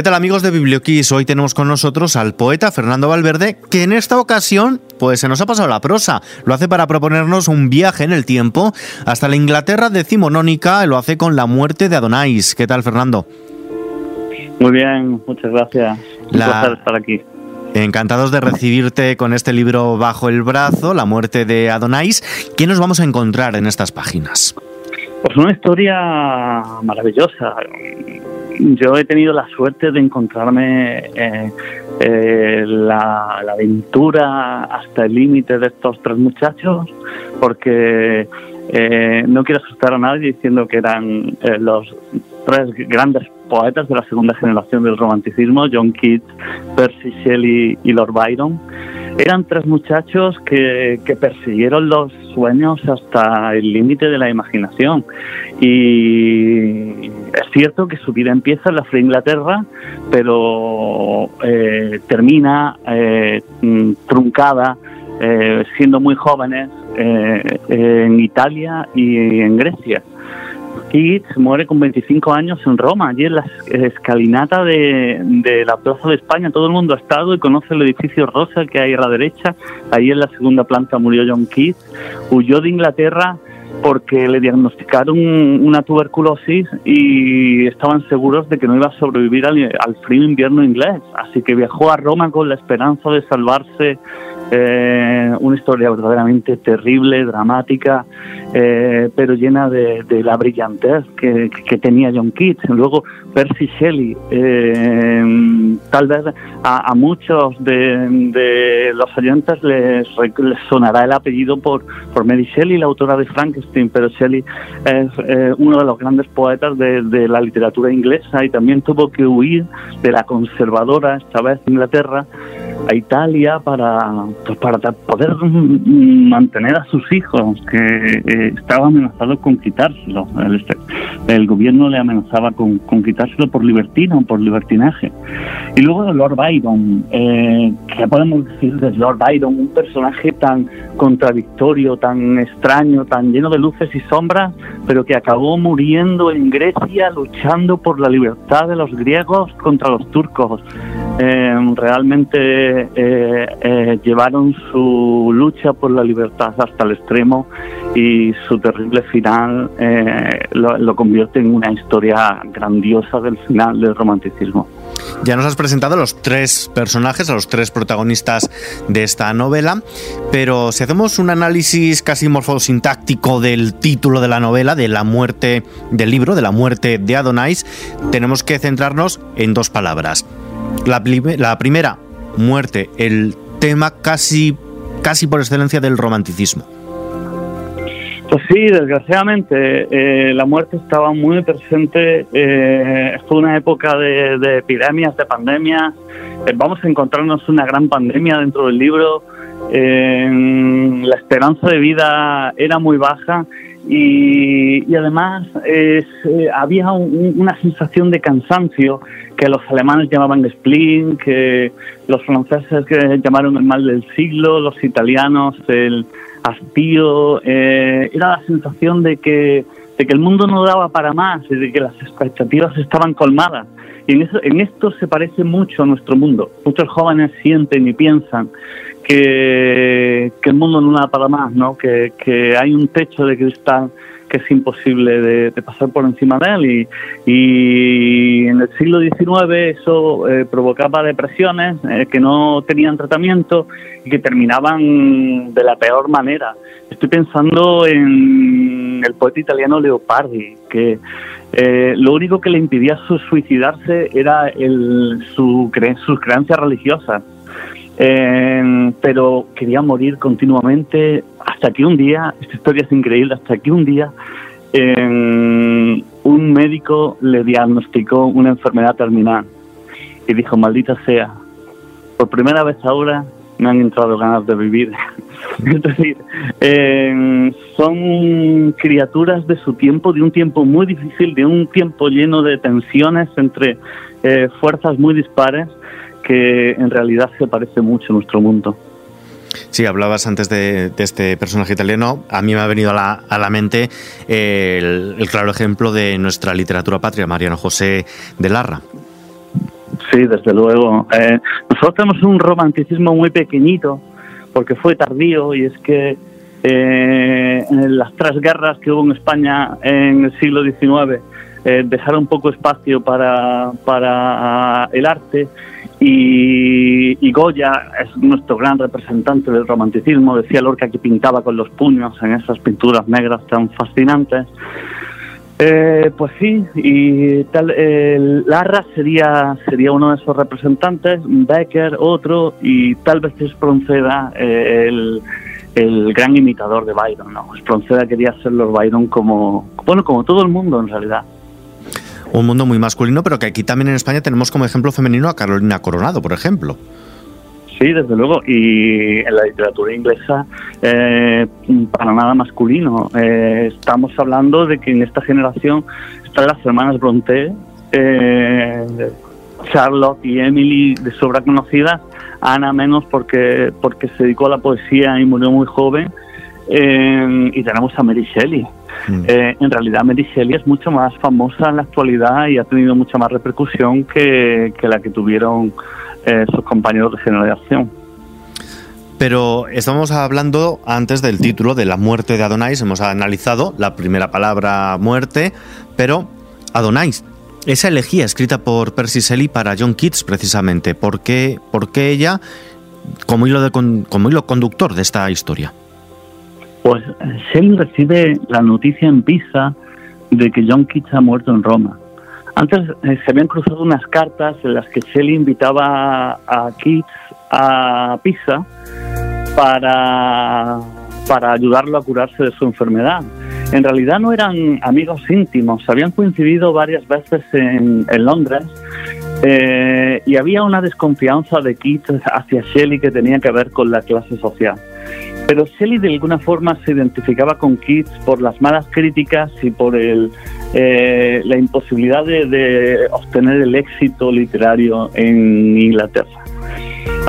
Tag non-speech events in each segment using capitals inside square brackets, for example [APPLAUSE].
¿Qué tal amigos de Biblioquis? Hoy tenemos con nosotros al poeta Fernando Valverde, que en esta ocasión pues se nos ha pasado la prosa. Lo hace para proponernos un viaje en el tiempo hasta la Inglaterra decimonónica, lo hace con la muerte de Adonais. ¿Qué tal Fernando? Muy bien, muchas gracias. Un placer estar aquí. Encantados de recibirte con este libro bajo el brazo, La muerte de Adonais. ¿Qué nos vamos a encontrar en estas páginas? Pues una historia maravillosa yo he tenido la suerte de encontrarme eh, eh, la, aventura hasta el límite de estos tres muchachos, porque eh, no quiero asustar a nadie diciendo que eran los tres grandes poetas de la segunda generación del romanticismo, John Keats, Percy Shelley y Lord Byron. Eran tres muchachos que, persiguieron los sueños hasta el límite de la imaginación. Y es cierto que su vida empieza en la fría Inglaterra, pero eh, termina eh, mm, truncada, eh, siendo muy jóvenes, en Italia y en Grecia. Keats muere con 25 años en Roma, allí en la escalinata de, la Plaza de España. Todo el mundo ha estado y conoce el edificio rosa que hay a la derecha. Ahí en la segunda planta murió John Keats. Huyó de Inglaterra porque le diagnosticaron una tuberculosis y estaban seguros de que no iba a sobrevivir al, frío invierno inglés. Así que viajó a Roma con la esperanza de salvarse eh, una historia verdaderamente terrible, dramática, eh, pero llena de, la brillantez que, tenía John Keats. Luego Percy Shelley, eh, tal vez a, muchos de, los oyentes les, sonará el apellido por, por Mary Shelley, la autora de Frankenstein, pero Shelley es uno de los grandes poetas de, de la literatura inglesa y también tuvo que huir de la conservadora, esta vez Inglaterra, a Italia para, pues, para poder mantener a sus hijos, que eh, estaba amenazado con quitárselo. El, el, gobierno le amenazaba con, con, quitárselo por libertino, por libertinaje. Y luego Lord Byron, eh, ¿qué podemos decir de Lord Byron? Un personaje tan contradictorio, tan extraño, tan lleno de luces y sombras, pero que acabó muriendo en Grecia luchando por la libertad de los griegos contra los turcos. Eh, realmente eh, eh, llevaron su lucha por la libertad hasta el extremo y su terrible final lo, convierte en una historia grandiosa del final del romanticismo. Ya nos has presentado los tres personajes, a los tres protagonistas de esta novela, pero si hacemos un análisis casi morfosintáctico del título de la novela, de la muerte del libro, de la muerte de Adonais, tenemos que centrarnos en dos palabras la, primera, muerte, el tema casi, casi por excelencia del romanticismo. Pues sí, desgraciadamente eh, la muerte estaba muy presente. Eh, fue una época de, epidemias, de pandemias. Eh, vamos a encontrarnos una gran pandemia dentro del libro. la esperanza de vida era muy baja y, además había una sensación de cansancio que los alemanes llamaban spleen, que los franceses que llamaron el mal del siglo, los italianos el hastío. Eh, era la sensación de que, de que el mundo no daba para más y de que las expectativas estaban colmadas. Y en, eso, en esto se parece mucho a nuestro mundo. Muchos jóvenes sienten y piensan que, el mundo no da para más, ¿no? que, que hay un techo de cristal que es imposible de, pasar por encima de él y, en el siglo XIX eso eh, provocaba depresiones eh, que no tenían tratamiento y que terminaban de la peor manera. Estoy pensando en el poeta italiano Leopardi, que eh, lo único que le impidía suicidarse era el, su sus creencias religiosas. Pero quería morir continuamente hasta que un día, esta historia es increíble, hasta que un día un médico le diagnosticó una enfermedad terminal y dijo, maldita sea, por primera vez ahora me han entrado ganas de vivir. [LAUGHS] es decir, son criaturas de su tiempo, de un tiempo muy difícil, de un tiempo lleno de tensiones entre eh, fuerzas muy dispares que en realidad se parece mucho a nuestro mundo. Sí, hablabas antes de, este personaje italiano. A mí me ha venido a la, mente el, claro ejemplo de nuestra literatura patria, Mariano José de Larra. Sí, desde luego. Eh, nosotros tenemos un romanticismo muy pequeñito, porque fue tardío, y es que eh, en las tres guerras que hubo en España en el siglo XIX eh, dejaron poco espacio para, para el arte y, Goya es nuestro gran representante del romanticismo, decía Lorca que pintaba con los puños en esas pinturas negras tan fascinantes. Eh, pues sí, y tal, Larra sería, sería uno de esos representantes, Becker otro, y tal vez Espronceda eh, el, el gran imitador de Byron. ¿no? Espronceda quería ser los Byron como, bueno, como todo el mundo en realidad un mundo muy masculino, pero que aquí también en España tenemos como ejemplo femenino a Carolina Coronado, por ejemplo. Sí, desde luego. Y en la literatura inglesa, eh, para nada masculino. Eh, estamos hablando de que en esta generación están las hermanas Bronte, eh, Charlotte y Emily, de sobra conocidas. Ana menos porque, porque se dedicó a la poesía y murió muy joven. y tenemos a Mary Shelley, Mm. Eh, en realidad Mary Shelley es mucho más famosa en la actualidad y ha tenido mucha más repercusión que, la que tuvieron eh, sus compañeros de generación. Pero estamos hablando antes del título de la muerte de Adonais. Hemos analizado la primera palabra muerte, pero Adonais, esa elegía escrita por Percy Shelley para John Keats precisamente. ¿Por qué, por qué ella como hilo, de, como hilo conductor de esta historia? Pues Shelley recibe la noticia en Pisa de que John Keats ha muerto en Roma. Antes eh, se habían cruzado unas cartas en las que Shelley invitaba a Keats a Pisa para, para ayudarlo a curarse de su enfermedad. En realidad no eran amigos íntimos, habían coincidido varias veces en, Londres eh, y había una desconfianza de Keats hacia Shelley que tenía que ver con la clase social. Pero Shelley de alguna forma se identificaba con Keats por las malas críticas y por el, eh, la imposibilidad de, obtener el éxito literario en Inglaterra.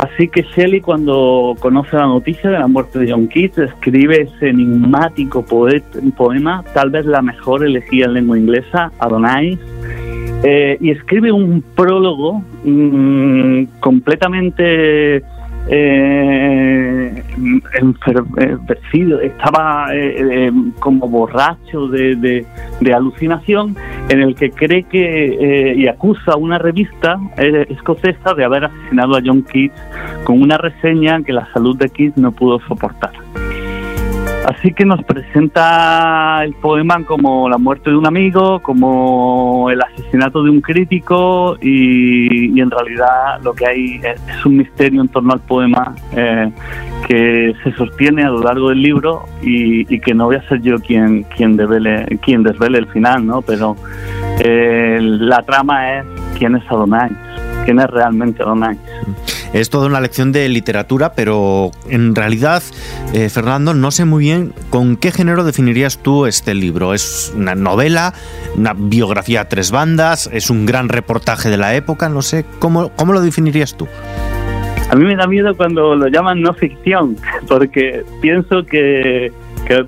Así que Shelley cuando conoce la noticia de la muerte de John Keats escribe ese enigmático poema, tal vez la mejor elegía en lengua inglesa, Adonais, eh, y escribe un prólogo mm, completamente eh, enfermecido, estaba eh, eh, como borracho de, alucinación, en el que cree que y acusa a una revista escocesa de haber asesinado a John Keats con una reseña que la salud de Keats no pudo soportar. Así que nos presenta el poema como la muerte de un amigo, como el asesinato de un crítico y, en realidad lo que hay es, un misterio en torno al poema eh, que se sostiene a lo largo del libro y, que no voy a ser yo quien, quien, desvele, quien desvele el final, ¿no? pero eh, la trama es quién es Adonai, quién es realmente Adonai. Es toda una lección de literatura, pero en realidad, eh, Fernando, no sé muy bien con qué género definirías tú este libro. ¿Es una novela, una biografía a tres bandas, es un gran reportaje de la época? No sé, ¿cómo, cómo lo definirías tú? A mí me da miedo cuando lo llaman no ficción, [LAUGHS] porque pienso que,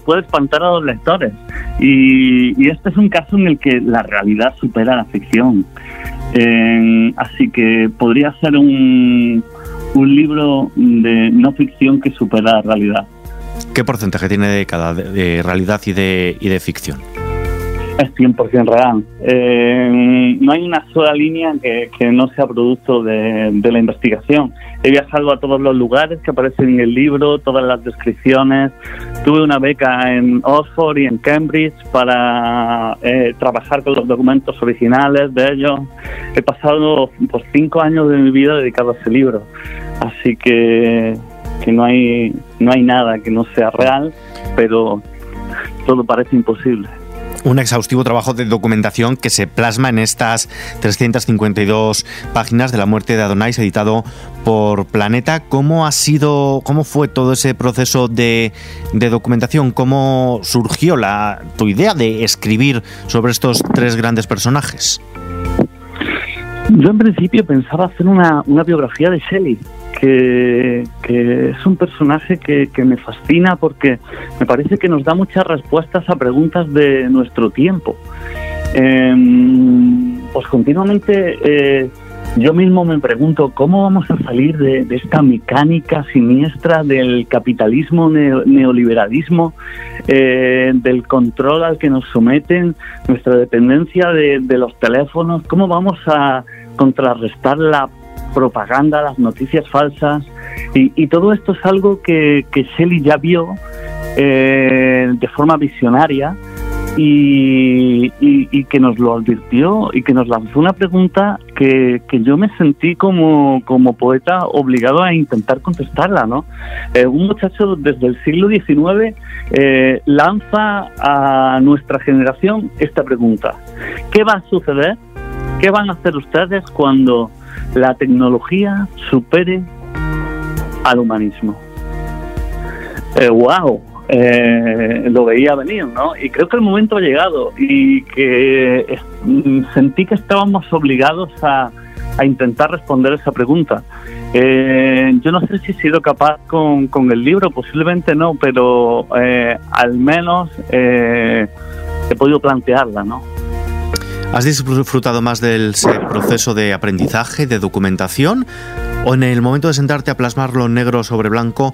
puede espantar a los lectores. Y, este es un caso en el que la realidad supera la ficción. Así que podría ser un, un libro de no ficción que supera la realidad. ¿Qué porcentaje tiene de cada de realidad y de, y de ficción? Es 100% real. Eh, no hay una sola línea que, no sea producto de, la investigación. He viajado a todos los lugares que aparecen en el libro, todas las descripciones. Tuve una beca en Oxford y en Cambridge para eh, trabajar con los documentos originales de ellos. He pasado pues, cinco años de mi vida dedicado a ese libro. Así que, que no, hay, no hay nada que no sea real, pero todo parece imposible un exhaustivo trabajo de documentación que se plasma en estas 352 páginas de la muerte de Adonais, editado por Planeta. ¿Cómo ha sido, cómo fue todo ese proceso de, documentación? ¿Cómo surgió la, tu idea de escribir sobre estos tres grandes personajes? Yo en principio pensaba hacer una, una biografía de Shelley, que, es un personaje que, me fascina porque me parece que nos da muchas respuestas a preguntas de nuestro tiempo. Em, pues continuamente eh, yo mismo me pregunto cómo vamos a salir de, esta mecánica siniestra del capitalismo, neoliberalismo, eh, del control al que nos someten, nuestra dependencia de, los teléfonos, cómo vamos a contrarrestar la propaganda, las noticias falsas. Y, todo esto es algo que, que Shelley ya vio eh, de forma visionaria y, que nos lo advirtió y que nos lanzó una pregunta que, yo me sentí como, como, poeta obligado a intentar contestarla. ¿no? Eh, un muchacho desde el siglo XIX eh, lanza a nuestra generación esta pregunta. ¿Qué va a suceder? ¿Qué van a hacer ustedes cuando la tecnología supere al humanismo? ¡Wow! Eh, lo veía venir, ¿no? Y creo que el momento ha llegado y que sentí que estábamos obligados a, intentar responder esa pregunta. Eh, yo no sé si he sido capaz con, el libro, posiblemente no, pero eh, al menos he podido plantearla, ¿no? ¿Has disfrutado más del proceso de aprendizaje, de documentación, o en el momento de sentarte a plasmarlo negro sobre blanco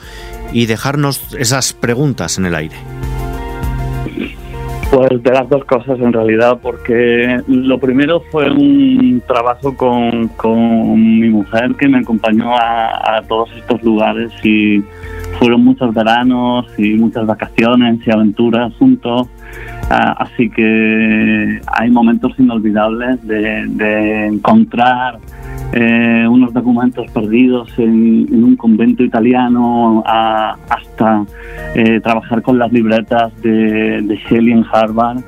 y dejarnos esas preguntas en el aire? Pues de las dos cosas en realidad, porque lo primero fue un trabajo con, mi mujer que me acompañó a, todos estos lugares y fueron muchos veranos y muchas vacaciones y aventuras juntos. Ah, así que hay momentos inolvidables de encontrar eh, unos documentos perdidos en, un convento italiano hasta eh, trabajar con las libretas de, de Shelley en Harvard.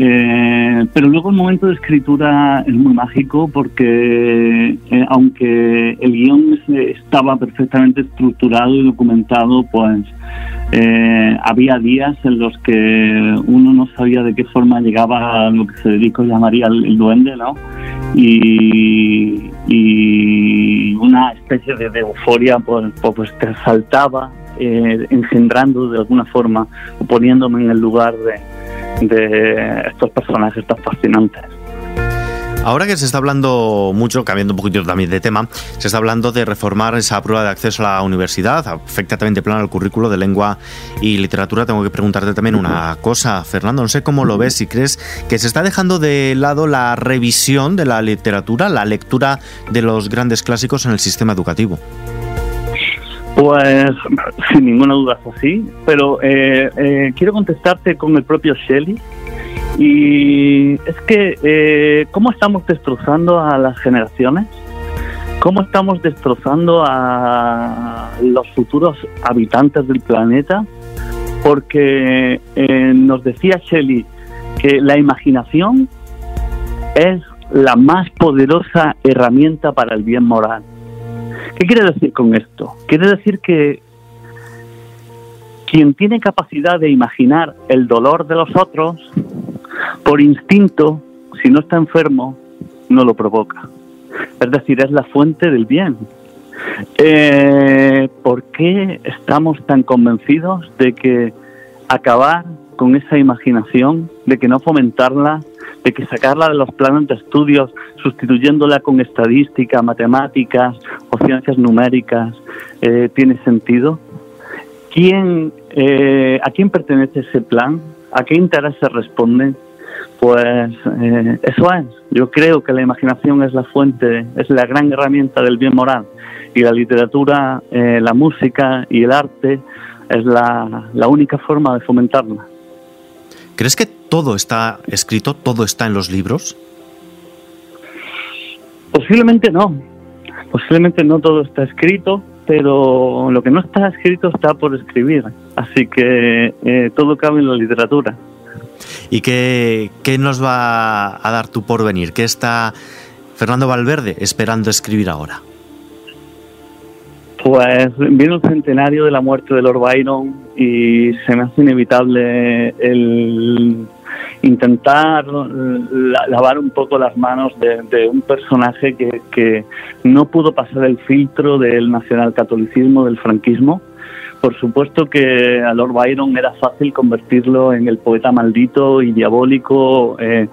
Eh, pero luego el momento de escritura es muy mágico porque aunque el guion estaba perfectamente estructurado y documentado, pues había días en los que uno no sabía de qué forma llegaba a lo que Federico llamaría el duende, ¿no? y, una especie de, euforia pues, pues te saltaba eh, engendrando de alguna forma o poniéndome en el lugar de, de estos personajes tan fascinantes. Ahora que se está hablando mucho, cambiando un poquito también de tema, se está hablando de reformar esa prueba de acceso a la universidad, afecta también de plano al currículo de lengua y literatura. Tengo que preguntarte también una cosa, Fernando, no sé cómo lo ves, si crees que se está dejando de lado la revisión de la literatura, la lectura de los grandes clásicos en el sistema educativo. Pues sin ninguna duda es así, pero eh, eh, quiero contestarte con el propio Shelley, y es que, eh, ¿cómo estamos destrozando a las generaciones? ¿Cómo estamos destrozando a los futuros habitantes del planeta? Porque eh, nos decía Shelley que la imaginación es la más poderosa herramienta para el bien moral. ¿Qué quiere decir con esto? Quiere decir que quien tiene capacidad de imaginar el dolor de los otros, por instinto, si no está enfermo, no lo provoca. Es decir, es la fuente del bien. Eh, ¿Por qué estamos tan convencidos de que acabar con esa imaginación, de que no fomentarla, de que sacarla de los planes de estudios, sustituyéndola con estadística, matemáticas o ciencias numéricas, eh, tiene sentido? ¿Quién, eh, ¿A quién pertenece ese plan? ¿A qué intereses responden? Pues eh, eso es. Yo creo que la imaginación es la fuente, es la gran herramienta del bien moral. Y la literatura, eh, la música y el arte es la única forma de fomentarla. ¿Crees que todo está escrito, todo está en los libros? Posiblemente no. Posiblemente no todo está escrito, pero lo que no está escrito está por escribir. Así que eh, todo cabe en la literatura. ¿Y qué, nos va a dar tu porvenir? ¿Qué está Fernando Valverde esperando escribir ahora? Pues viene el centenario de la muerte de Lord Byron y se me hace inevitable el intentar lavar un poco las manos de, un personaje que, que, no pudo pasar el filtro del nacionalcatolicismo, del franquismo, por supuesto que a Lord Byron era fácil convertirlo en el poeta maldito y diabólico eh,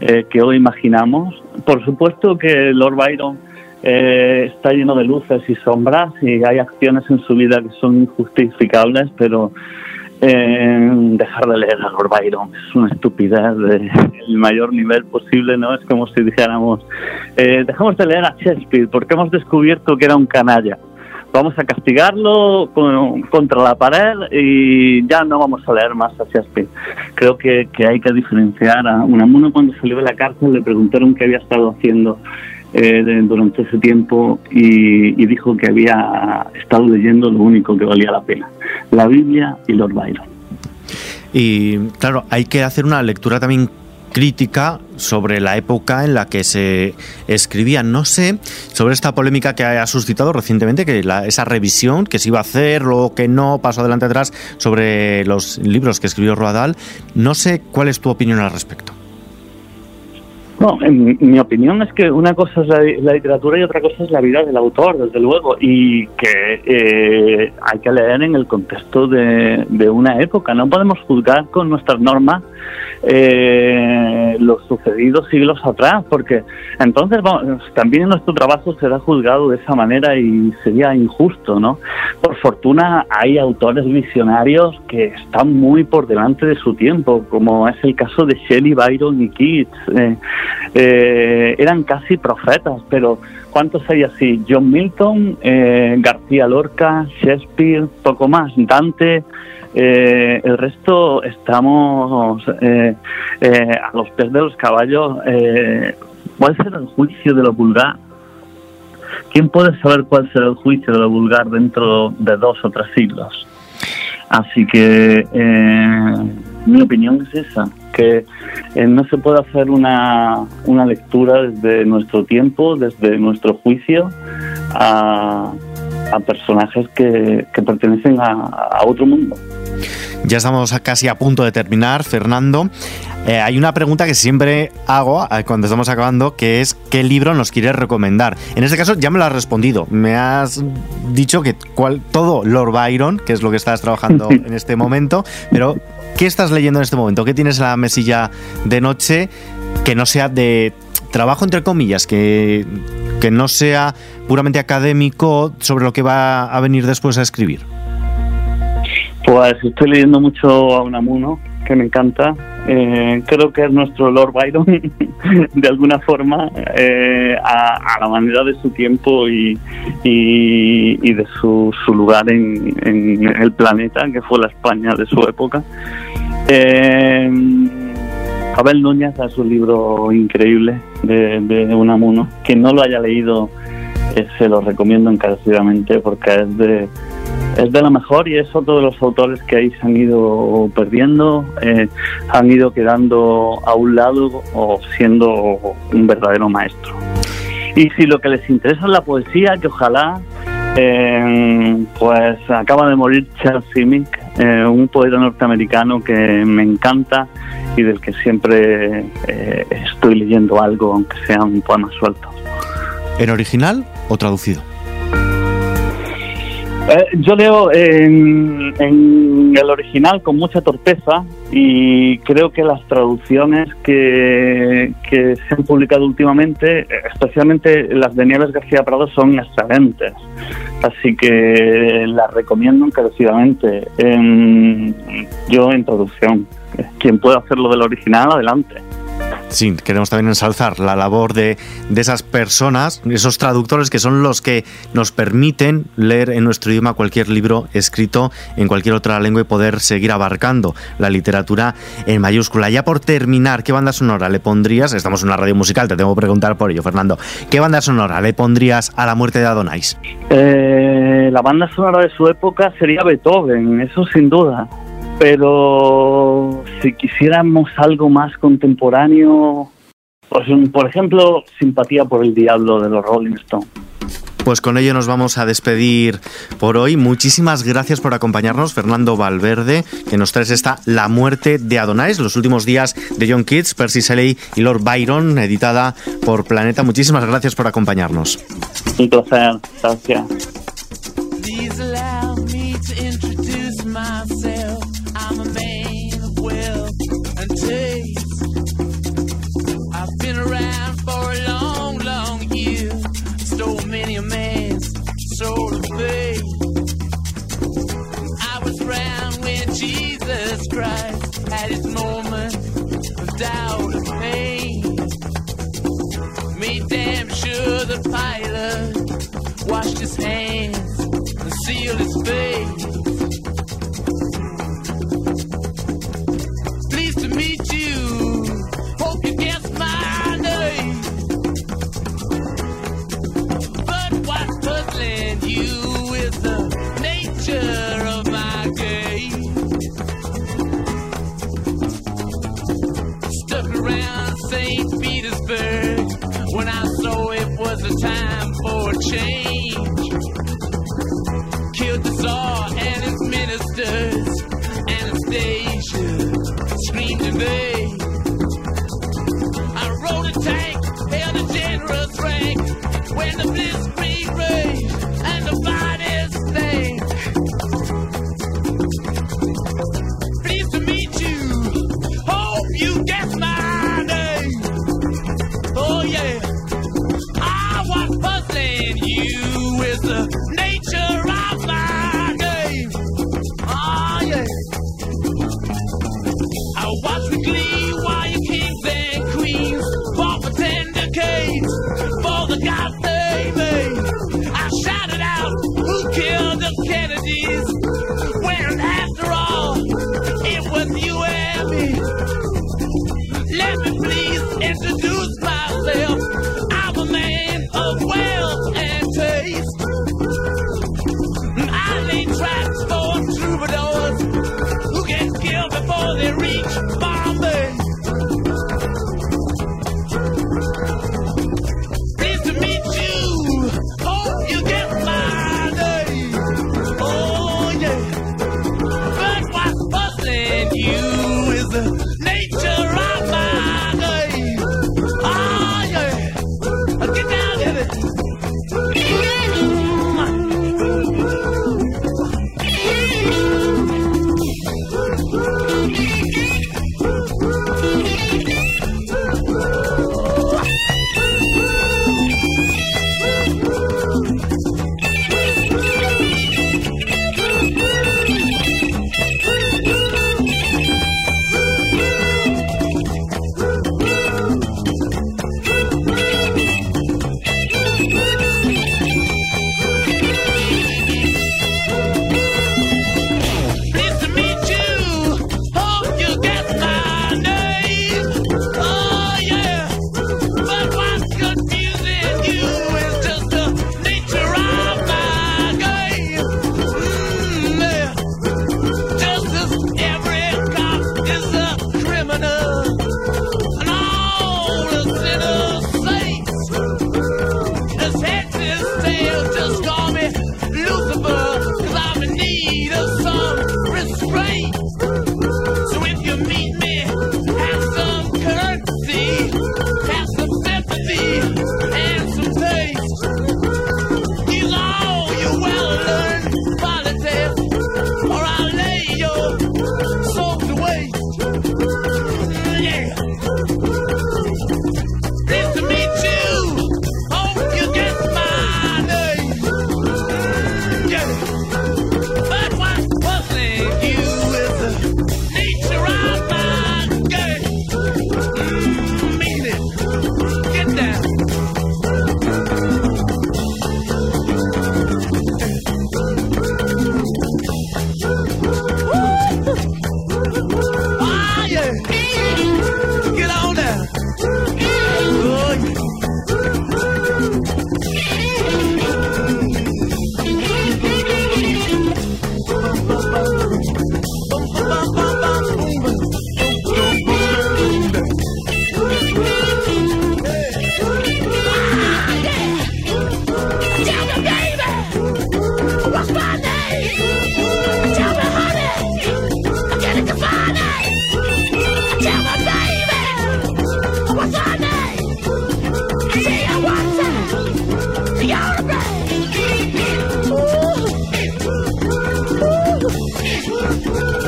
eh, que hoy imaginamos. Por supuesto que Lord Byron eh, está lleno de luces y sombras y hay acciones en su vida que son injustificables, pero eh, dejar de leer a Lord Byron es una estupidez del mayor nivel posible, ¿no? Es como si dijéramos, eh, dejamos de leer a Shakespeare porque hemos descubierto que era un canalla. Vamos a castigarlo contra la pared y ya no vamos a leer más a Shakespeare. Creo que, que hay que diferenciar a Unamuno cuando salió de la cárcel le preguntaron qué había estado haciendo eh, durante ese tiempo y, dijo que había estado leyendo lo único que valía la pena, la Biblia y Lord Byron. Y claro, hay que hacer una lectura también crítica sobre la época en la que se escribía. No sé sobre esta polémica que ha suscitado recientemente, que esa revisión que se iba a hacer, o que no, paso adelante atrás, sobre los libros que escribió Roadal. No sé cuál es tu opinión al respecto. No, en mi opinión es que una cosa es la, literatura y otra cosa es la vida del autor, desde luego, y que eh, hay que leer en el contexto de, una época. No podemos juzgar con nuestras normas eh, lo sucedido siglos atrás, porque entonces también nuestro trabajo será juzgado de esa manera y sería injusto, ¿no? Por fortuna hay autores visionarios que están muy por delante de su tiempo, como es el caso de Shelley, Byron y Keats. Eh, eh, eran casi profetas, pero ¿cuántos hay así? John Milton, eh, García Lorca, Shakespeare, poco más, Dante. Eh, el resto estamos eh, a los pies de los caballos. ¿Cuál será el juicio de lo vulgar? ¿Quién puede saber cuál será el juicio de lo vulgar dentro de dos o tres siglos? Así que mi opinión es esa, que no se puede hacer una, una lectura desde nuestro tiempo, desde nuestro juicio, a, a personajes que, que pertenecen a, a otro mundo. Ya estamos casi a punto de terminar, Fernando. Eh, hay una pregunta que siempre hago eh, cuando estamos acabando, que es ¿qué libro nos quieres recomendar? En este caso ya me lo has respondido. Me has dicho que cual, todo Lord Byron, que es lo que estás trabajando [LAUGHS] en este momento, pero ¿qué estás leyendo en este momento? ¿Qué tienes en la mesilla de noche que no sea de trabajo entre comillas, que, que no sea puramente académico sobre lo que va a venir después a escribir? Pues estoy leyendo mucho a Unamuno, me encanta. Eh, creo que es nuestro Lord Byron, [LAUGHS] de alguna forma, eh, a, la manera de su tiempo y, y, de su, su lugar en, el planeta, que fue la España de su época. Eh, Abel Núñez es un libro increíble de, de Unamuno. Quien no lo haya leído, eh, se lo recomiendo encarecidamente porque es de es de lo mejor y es otro de los autores que ahí se han ido perdiendo, eh, han ido quedando a un lado o siendo un verdadero maestro. Y si lo que les interesa es la poesía, que ojalá, eh, pues acaba de morir Charles Simic, eh, un poeta norteamericano que me encanta y del que siempre estoy leyendo algo, aunque sea un poema suelto. ¿En original o traducido? Eh, yo leo en, el original con mucha torpeza y creo que las traducciones que, que, se han publicado últimamente, especialmente las de Nieves García Prado, son excelentes. Así que las recomiendo encarecidamente. yo en traducción. Quien pueda hacerlo del original, adelante. Sí, queremos también ensalzar la labor de, esas personas, esos traductores que son los que nos permiten leer en nuestro idioma cualquier libro escrito en cualquier otra lengua y poder seguir abarcando la literatura en mayúscula. Ya por terminar, ¿qué banda sonora le pondrías? Estamos en una radio musical, te tengo que preguntar por ello, Fernando. ¿Qué banda sonora le pondrías a la muerte de Adonais? Eh, la banda sonora de su época sería Beethoven, eso sin duda pero si quisiéramos algo más contemporáneo, pues, por ejemplo, simpatía por el diablo de los Rolling Stones. Pues con ello nos vamos a despedir por hoy. Muchísimas gracias por acompañarnos, Fernando Valverde, que nos traes esta La muerte de Adonais, los últimos días de John Keats, Percy Shelley y Lord Byron, editada por Planeta. Muchísimas gracias por acompañarnos. Un placer, gracias. a man's of faith. I when Jesus Christ had his moment of doubt and pain. Made damn sure the pilot washed his hands and sealed his face. shame. me.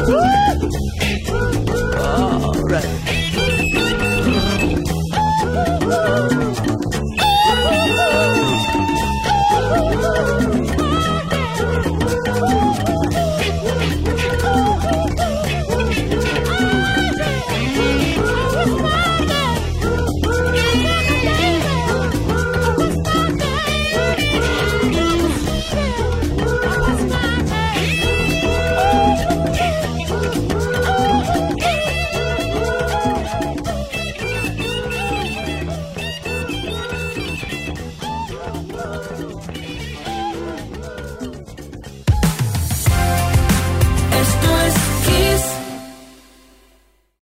Woo!